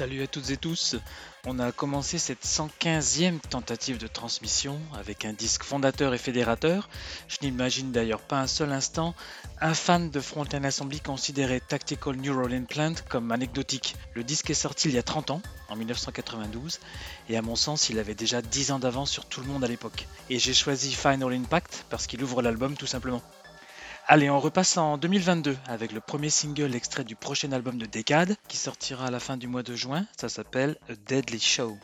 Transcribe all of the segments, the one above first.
Salut à toutes et tous. On a commencé cette 115e tentative de transmission avec un disque fondateur et fédérateur. Je n'imagine d'ailleurs pas un seul instant un fan de Frontline Assembly considérait Tactical Neural Implant comme anecdotique. Le disque est sorti il y a 30 ans, en 1992, et à mon sens, il avait déjà 10 ans d'avance sur tout le monde à l'époque. Et j'ai choisi Final Impact parce qu'il ouvre l'album tout simplement. Allez, on repasse en 2022 avec le premier single extrait du prochain album de Décade qui sortira à la fin du mois de juin. Ça s'appelle A Deadly Show.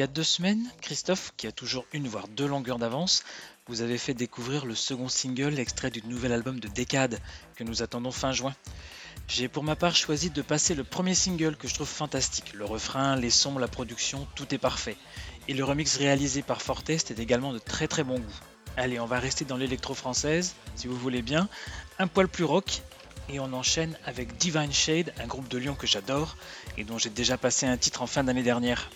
Y a deux semaines, Christophe, qui a toujours une voire deux longueurs d'avance, vous avez fait découvrir le second single extrait du nouvel album de Décade que nous attendons fin juin. J'ai pour ma part choisi de passer le premier single que je trouve fantastique. Le refrain, les sons, la production, tout est parfait. Et le remix réalisé par Fortest est également de très très bon goût. Allez, on va rester dans l'électro française, si vous voulez bien, un poil plus rock, et on enchaîne avec Divine Shade, un groupe de Lyon que j'adore et dont j'ai déjà passé un titre en fin d'année dernière.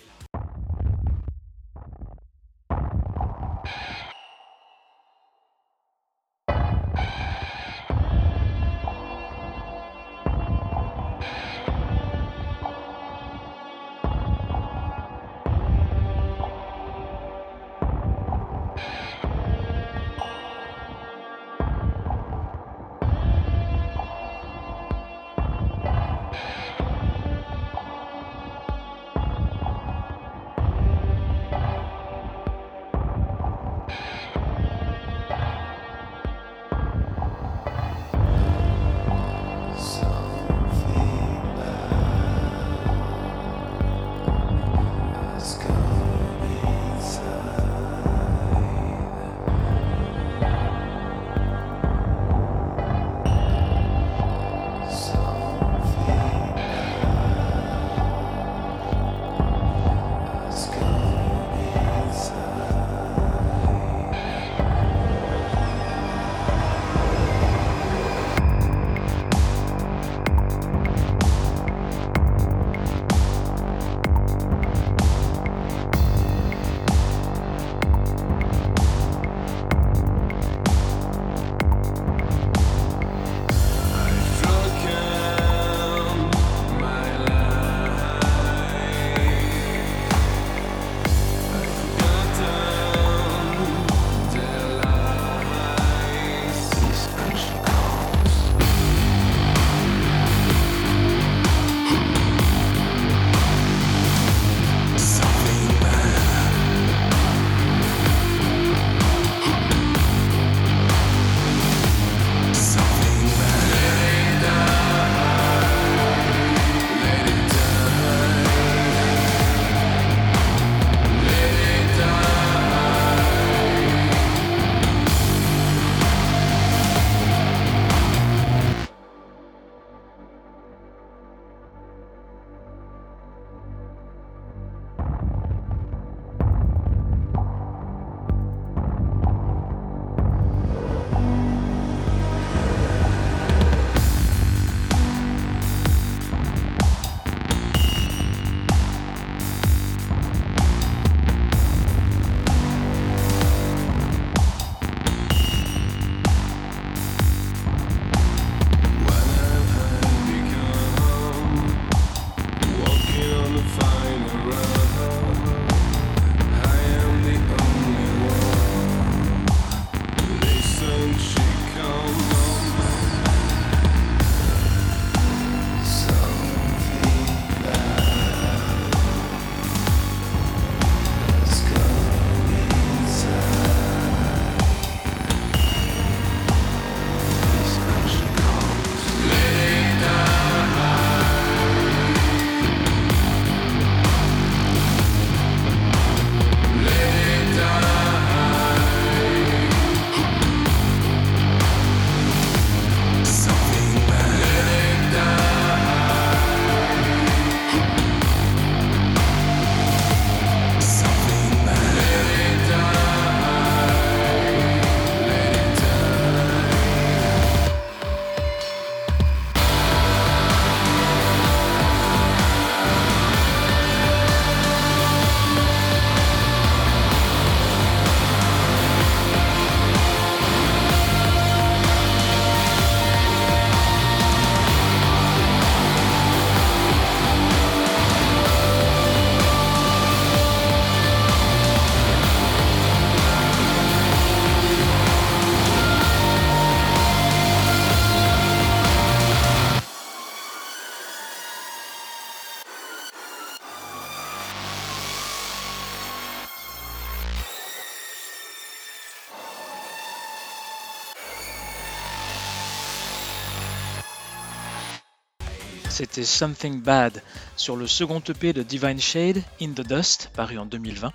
C'était Something Bad sur le second EP de Divine Shade, In the Dust, paru en 2020.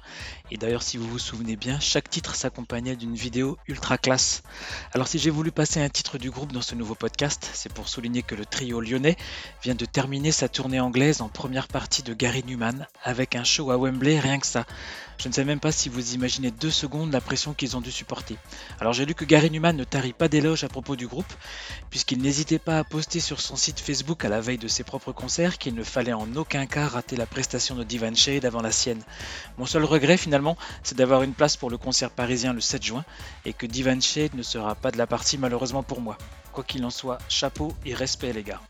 Et d'ailleurs, si vous vous souvenez bien, chaque titre s'accompagnait d'une vidéo ultra classe. Alors, si j'ai voulu passer un titre du groupe dans ce nouveau podcast, c'est pour souligner que le trio lyonnais vient de terminer sa tournée anglaise en première partie de Gary Newman avec un show à Wembley, rien que ça. Je ne sais même pas si vous imaginez deux secondes la pression qu'ils ont dû supporter. Alors j'ai lu que Gary Newman ne tarit pas d'éloges à propos du groupe, puisqu'il n'hésitait pas à poster sur son site Facebook à la veille de ses propres concerts qu'il ne fallait en aucun cas rater la prestation de Divan Shade avant la sienne. Mon seul regret finalement, c'est d'avoir une place pour le concert parisien le 7 juin, et que Divan Shade ne sera pas de la partie malheureusement pour moi. Quoi qu'il en soit, chapeau et respect les gars.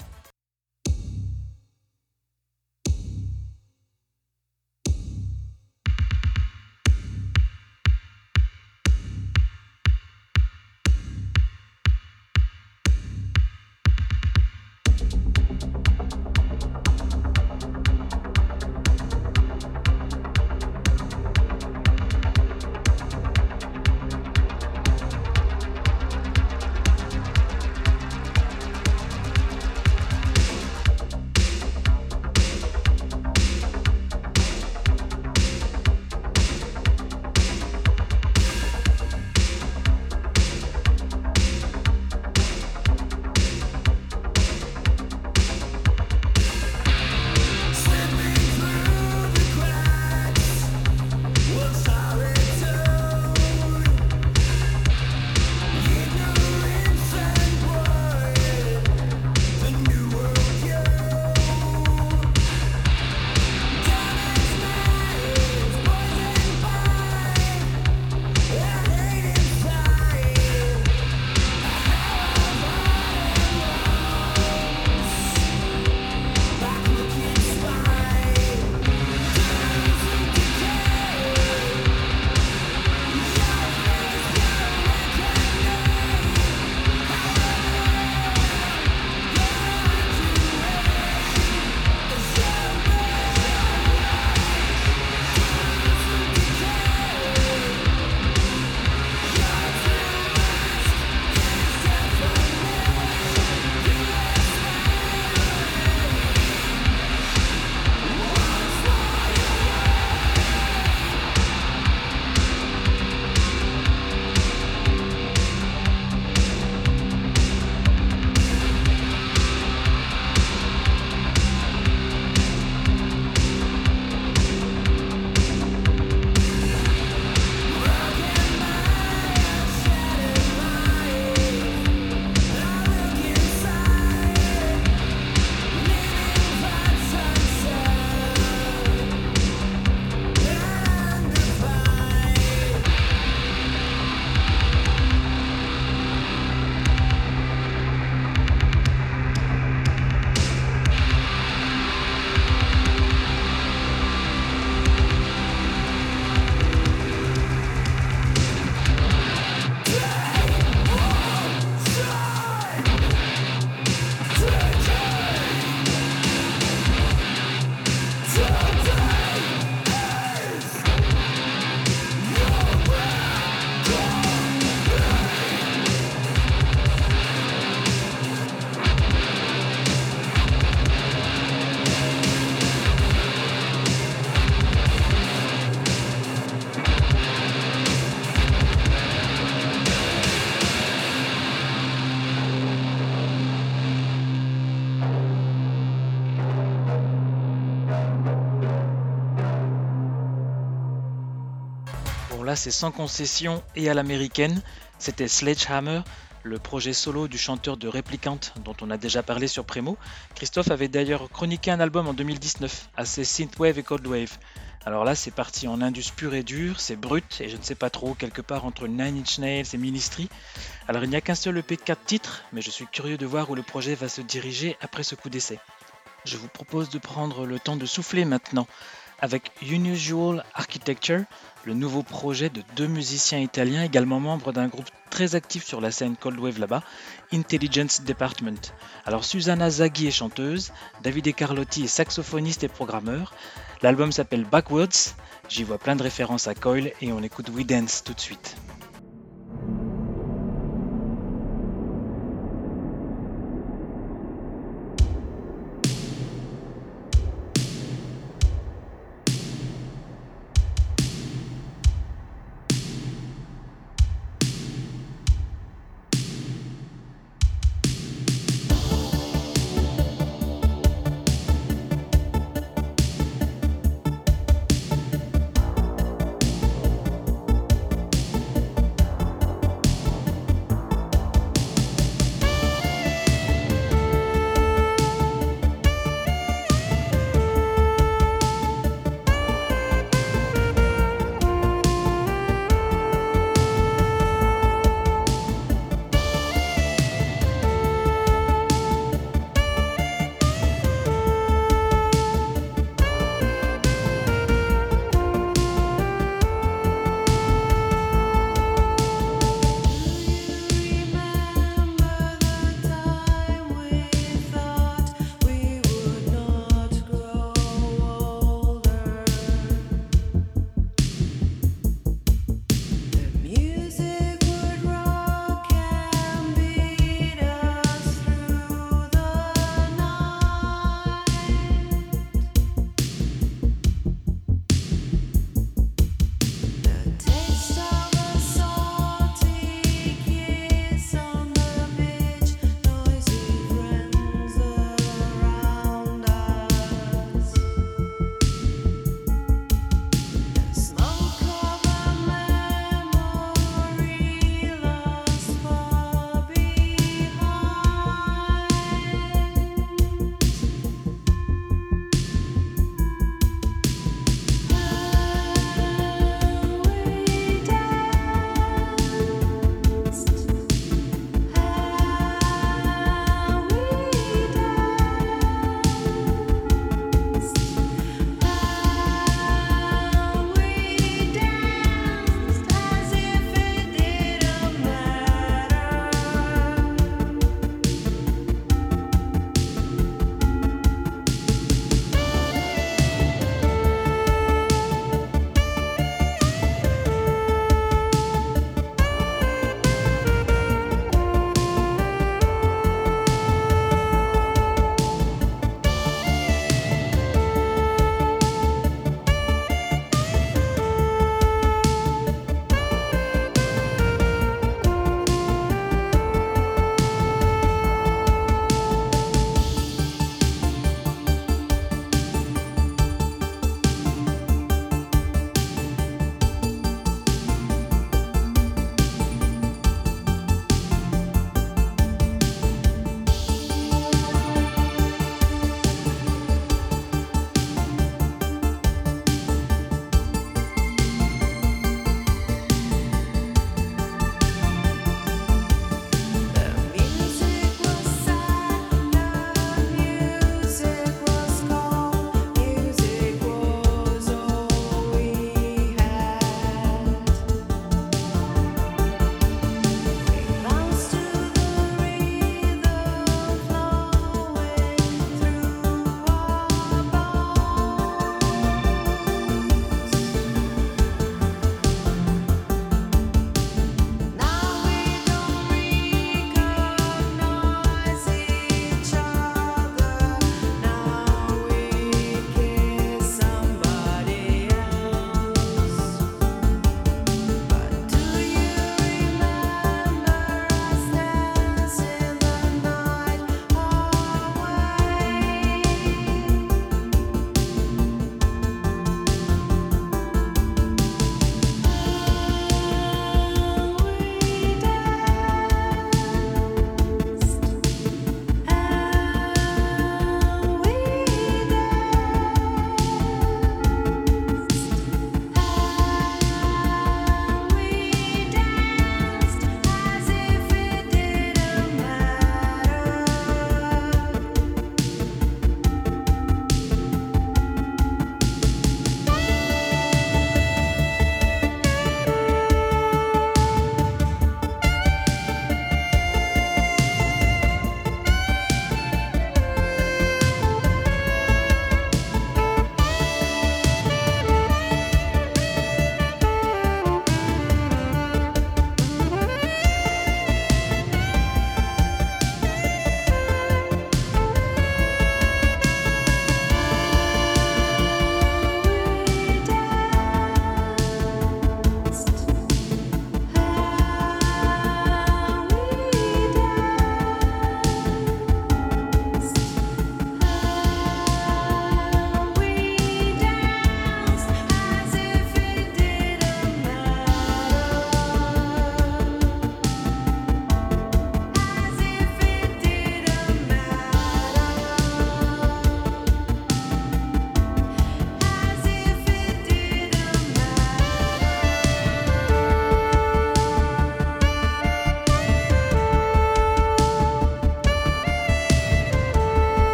Là c'est sans concession et à l'américaine. C'était Sledgehammer, le projet solo du chanteur de Replicant dont on a déjà parlé sur Premo. Christophe avait d'ailleurs chroniqué un album en 2019, assez synthwave et coldwave. Alors là c'est parti en indus pur et dur, c'est brut et je ne sais pas trop, quelque part entre Nine Inch Nails et Ministry. Alors il n'y a qu'un seul EP 4 titres, mais je suis curieux de voir où le projet va se diriger après ce coup d'essai. Je vous propose de prendre le temps de souffler maintenant avec Unusual Architecture, le nouveau projet de deux musiciens italiens également membres d'un groupe très actif sur la scène Cold Wave là-bas, Intelligence Department. Alors Susanna Zaghi est chanteuse, Davide Carlotti est saxophoniste et programmeur. L'album s'appelle Backwards, j'y vois plein de références à Coil et on écoute We Dance tout de suite.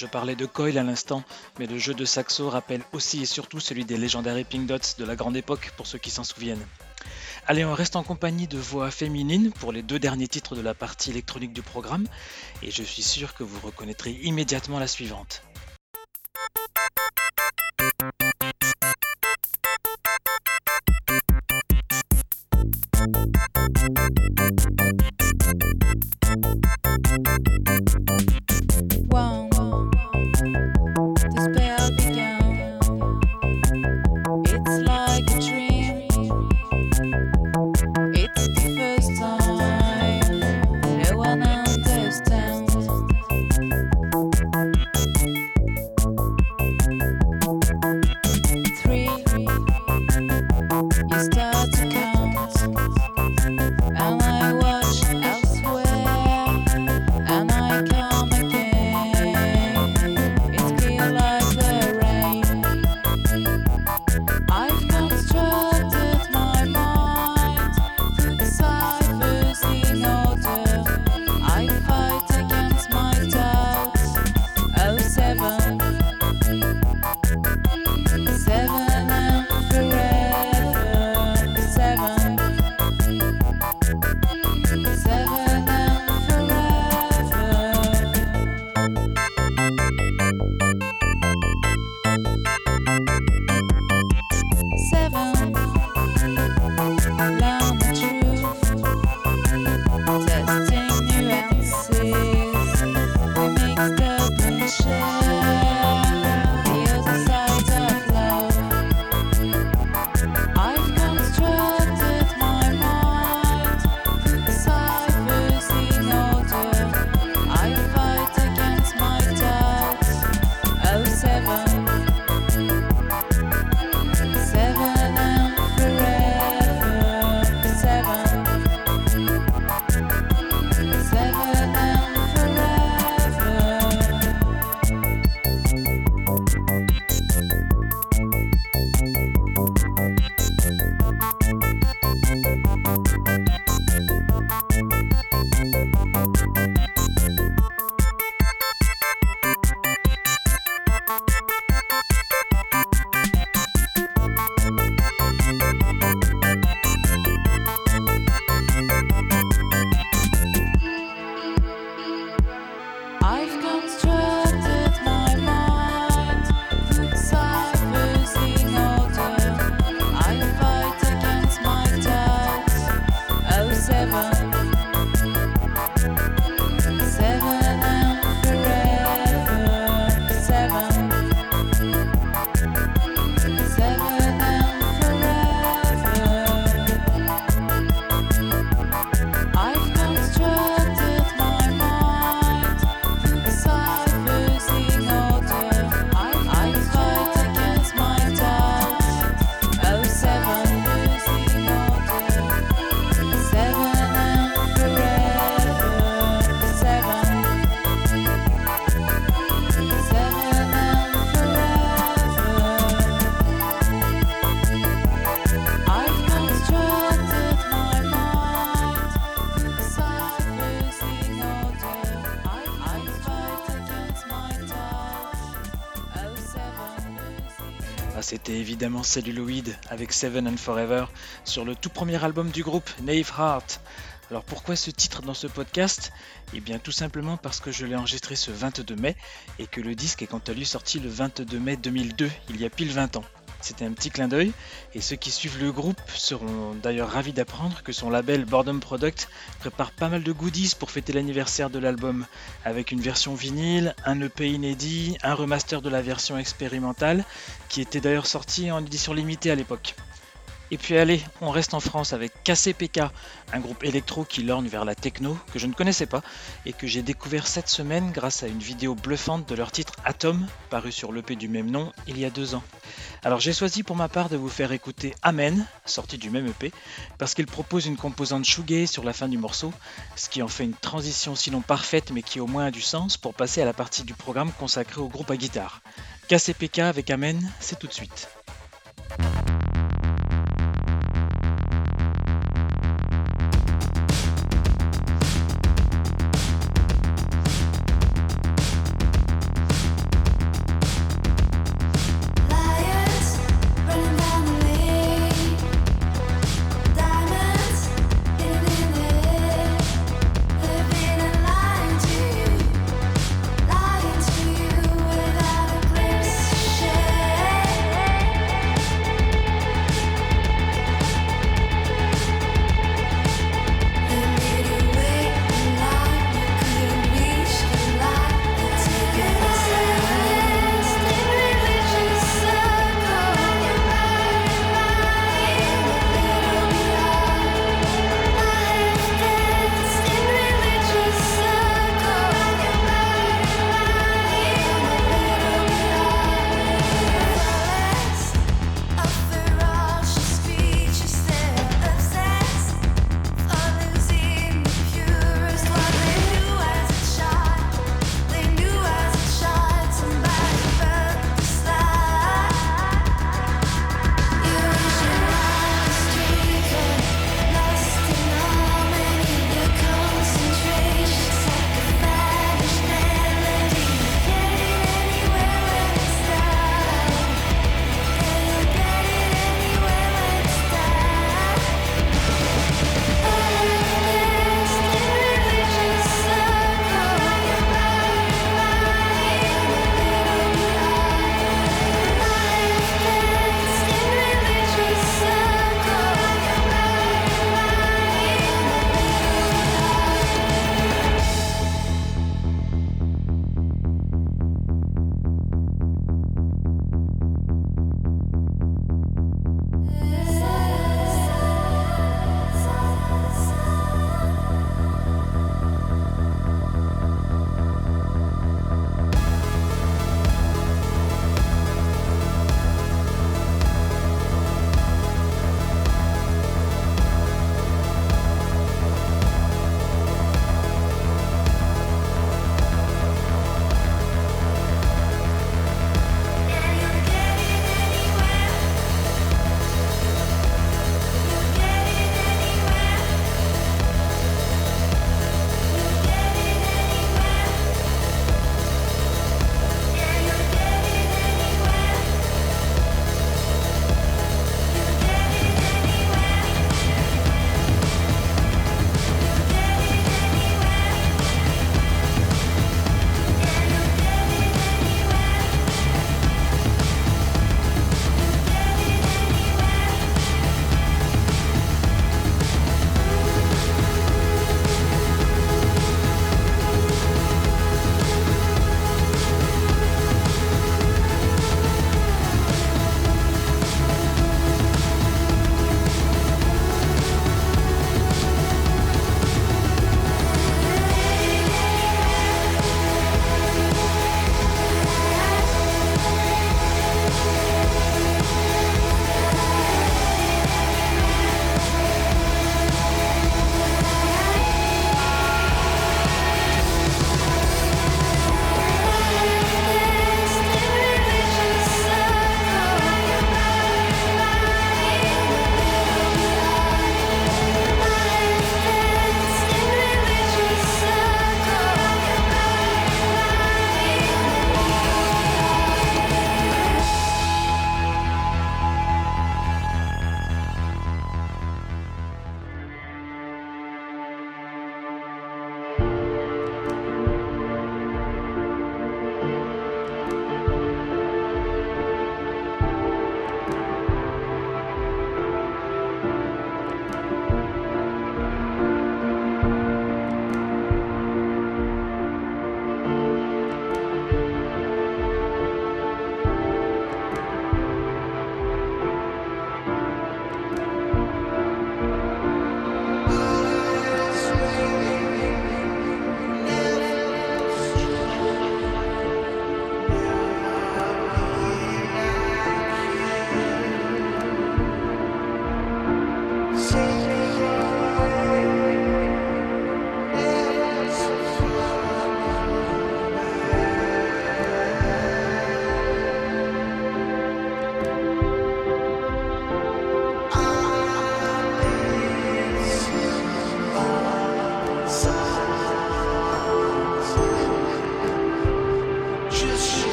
Je parlais de Coil à l'instant, mais le jeu de saxo rappelle aussi et surtout celui des légendaires Pink Dots de la grande époque pour ceux qui s'en souviennent. Allez, on reste en compagnie de voix féminines pour les deux derniers titres de la partie électronique du programme, et je suis sûr que vous reconnaîtrez immédiatement la suivante. Évidemment Celluloid avec Seven and Forever sur le tout premier album du groupe, Nave Heart. Alors pourquoi ce titre dans ce podcast? Eh bien tout simplement parce que je l'ai enregistré ce 22 mai et que le disque est quant à lui sorti le 22 mai 2002, il y a pile 20 ans. C'était un petit clin d'œil, et ceux qui suivent le groupe seront d'ailleurs ravis d'apprendre que son label Boredom Product prépare pas mal de goodies pour fêter l'anniversaire de l'album, avec une version vinyle, un EP inédit, un remaster de la version expérimentale, qui était d'ailleurs sorti en édition limitée à l'époque. Et puis allez, on reste en France avec KCPK, un groupe électro qui lorgne vers la techno que je ne connaissais pas et que j'ai découvert cette semaine grâce à une vidéo bluffante de leur titre Atom, paru sur l'EP du même nom il y a deux ans. Alors j'ai choisi pour ma part de vous faire écouter Amen, sorti du même EP, parce qu'il propose une composante shoegaze sur la fin du morceau, ce qui en fait une transition sinon parfaite mais qui au moins a du sens pour passer à la partie du programme consacrée au groupe à guitare. KCPK avec Amen, c'est tout de suite.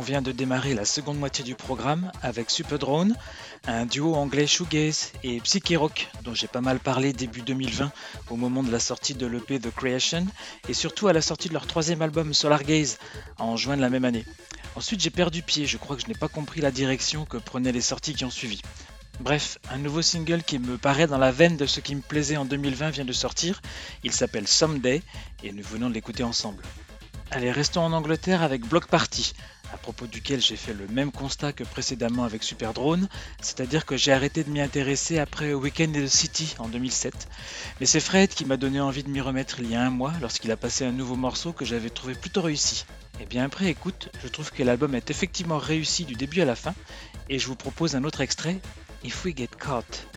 On vient de démarrer la seconde moitié du programme avec Super Drone, un duo anglais shoegaze et psyché rock dont j'ai pas mal parlé début 2020 au moment de la sortie de l'EP The Creation et surtout à la sortie de leur troisième album Solar Gaze en juin de la même année. Ensuite j'ai perdu pied, je crois que je n'ai pas compris la direction que prenaient les sorties qui ont suivi. Bref, un nouveau single qui me paraît dans la veine de ce qui me plaisait en 2020 vient de sortir. Il s'appelle Someday et nous venons de l'écouter ensemble. Allez, restons en Angleterre avec Block Party, à propos duquel j'ai fait le même constat que précédemment avec Super Drone, c'est-à-dire que j'ai arrêté de m'y intéresser après Weekend in the City en 2007. Mais c'est Fred qui m'a donné envie de m'y remettre il y a un mois lorsqu'il a passé un nouveau morceau que j'avais trouvé plutôt réussi. Et eh bien après écoute, je trouve que l'album est effectivement réussi du début à la fin, et je vous propose un autre extrait, If We Get Caught.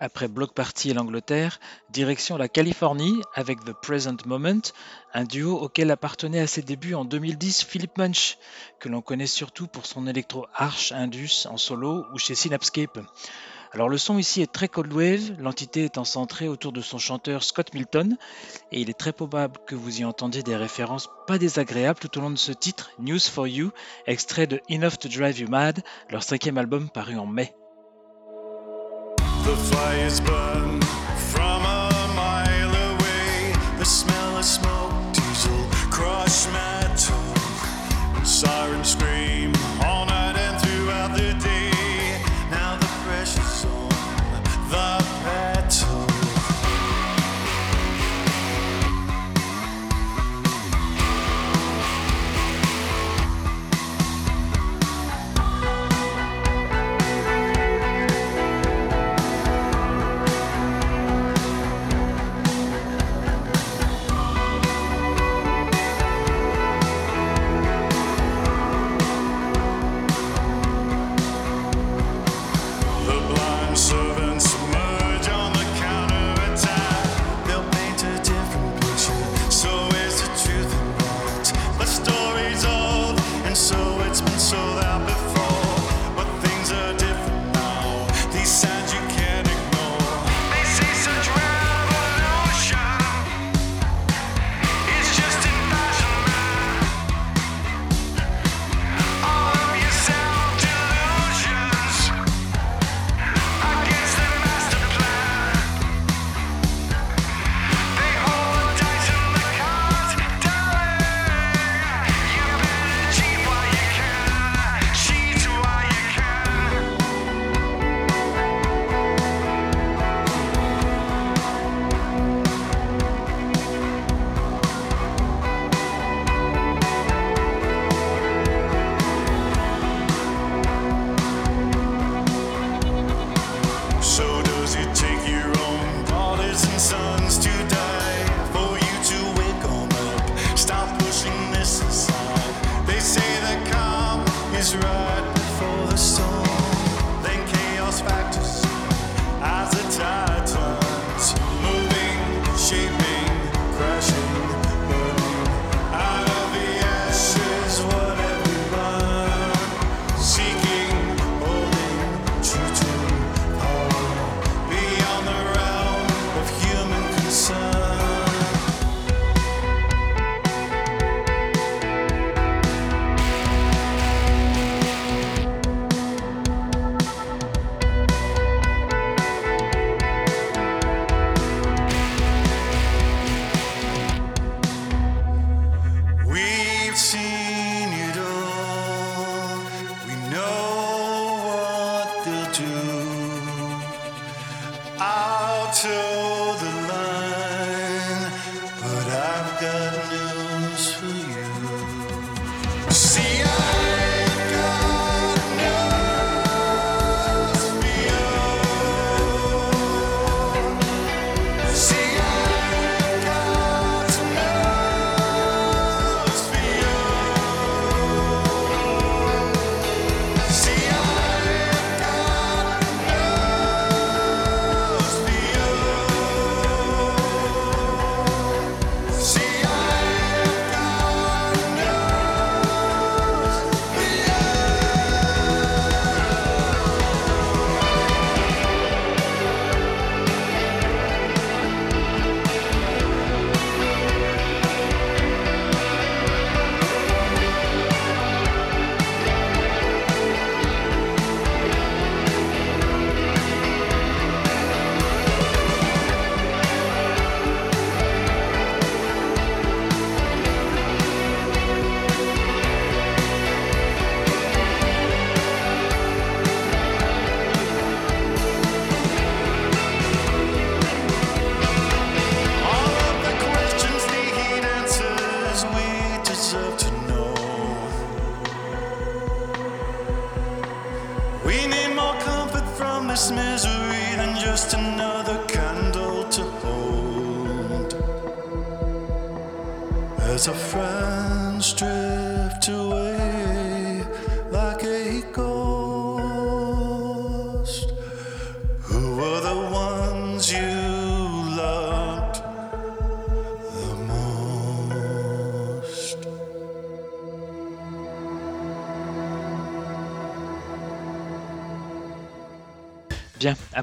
Après Block Party et l'Angleterre, direction la Californie avec The Present Moment, un duo auquel appartenait à ses débuts en 2010 Philip Munch, que l'on connaît surtout pour son électro arch indus en solo ou chez Synapscape. Alors le son ici est très cold wave, l'entité étant centrée autour de son chanteur Scott Milton, et il est très probable que vous y entendiez des références pas désagréables tout au long de ce titre, News for You, extrait de Enough to Drive You Mad, leur cinquième album paru en mai. The fires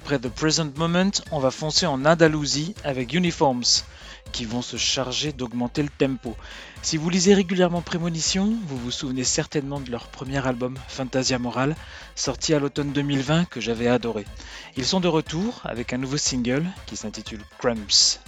après The Present Moment, on va foncer en Andalousie avec Uniforms, qui vont se charger d'augmenter le tempo. Si vous lisez régulièrement Prémonition, vous vous souvenez certainement de leur premier album, Fantasia Moral, sorti à l'automne 2020 que j'avais adoré. Ils sont de retour avec un nouveau single qui s'intitule Cramps.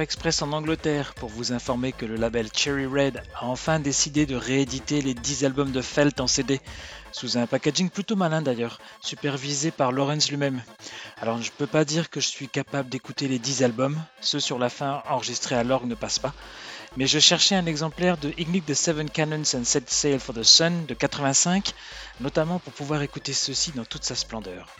Express en Angleterre pour vous informer que le label Cherry Red a enfin décidé de rééditer les 10 albums de Felt en CD, sous un packaging plutôt malin d'ailleurs, supervisé par Lawrence lui-même. Alors je peux pas dire que je suis capable d'écouter les 10 albums, ceux sur la fin enregistrés à l'orgue ne passent pas, mais je cherchais un exemplaire de Ignic the Seven Cannons and Set Sail for the Sun de 85, notamment pour pouvoir écouter ceci dans toute sa splendeur.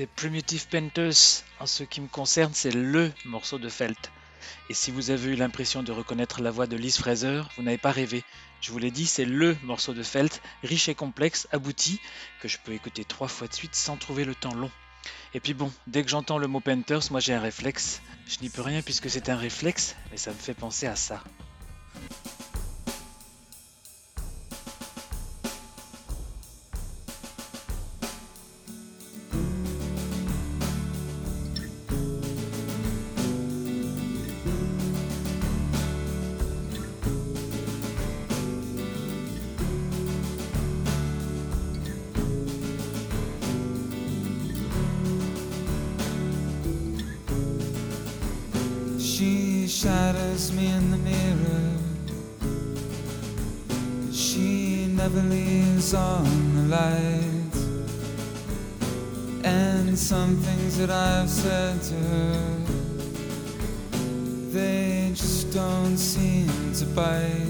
C'était Primitive Painters. En ce qui me concerne, c'est LE morceau de Felt. Et si vous avez eu l'impression de reconnaître la voix de Liz Fraser, vous n'avez pas rêvé. Je vous l'ai dit, c'est LE morceau de Felt, riche et complexe, abouti, que je peux écouter trois fois de suite sans trouver le temps long. Et puis bon, dès que j'entends le mot Painters, moi j'ai un réflexe. Je n'y peux rien puisque c'est un réflexe, mais ça me fait penser à ça. 白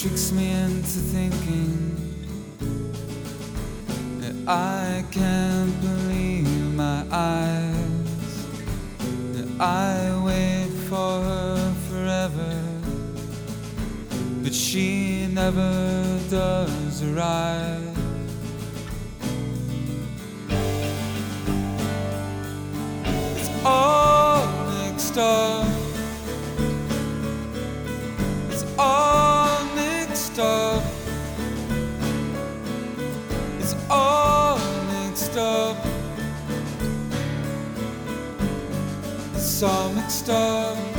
tricks me into thinking that I can't believe my eyes. That I wait for her forever, but she never does arrive. All mixed up.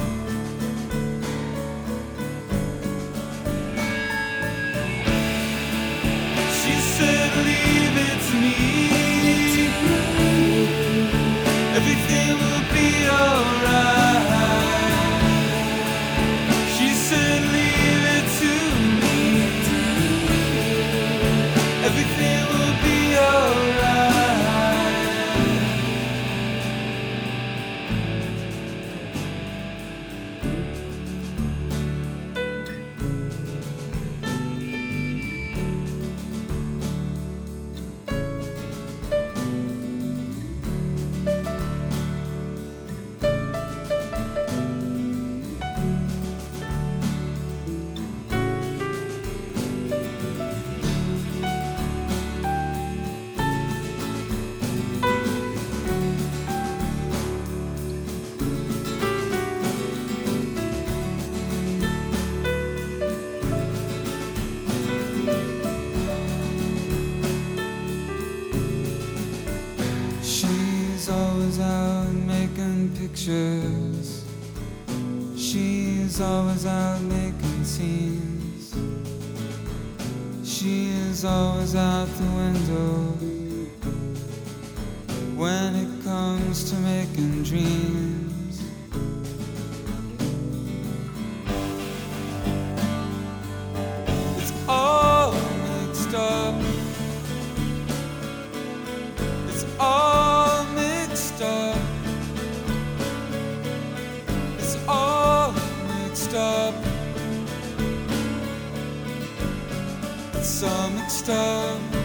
some extent.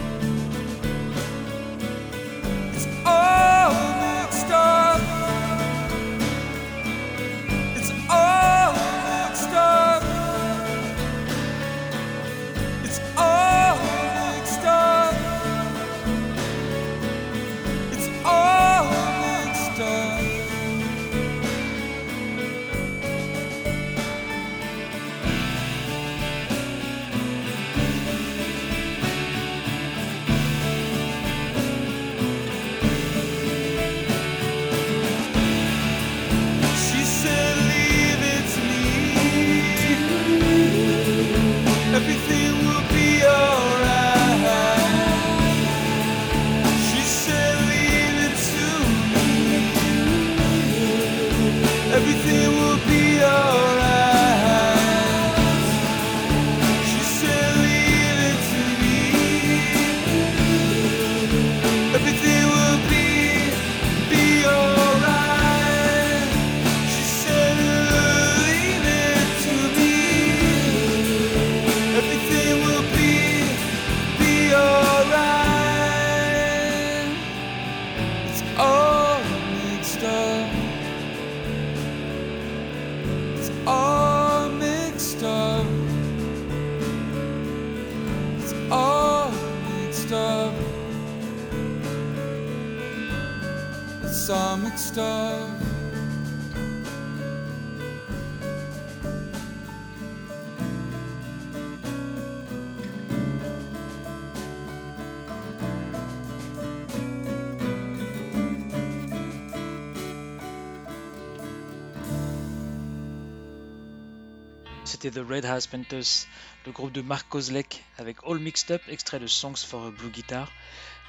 The Red House Panthers, le groupe de Mark Kozlek avec All Mixed Up, extrait de Songs for a Blue Guitar.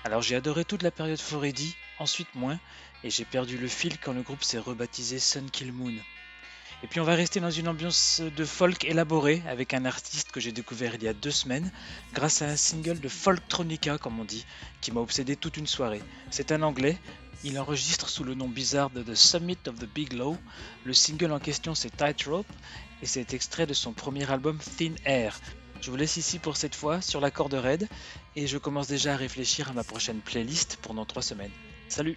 Alors j'ai adoré toute la période Foreddy, ensuite moins, et j'ai perdu le fil quand le groupe s'est rebaptisé Sun Kill Moon. Et puis on va rester dans une ambiance de folk élaborée avec un artiste que j'ai découvert il y a deux semaines grâce à un single de folktronica comme on dit, qui m'a obsédé toute une soirée. C'est un anglais, il enregistre sous le nom bizarre de The Summit of the Big Low. Le single en question c'est Tightrope et c'est extrait de son premier album Thin Air. Je vous laisse ici pour cette fois sur la corde raide et je commence déjà à réfléchir à ma prochaine playlist pour dans trois semaines. Salut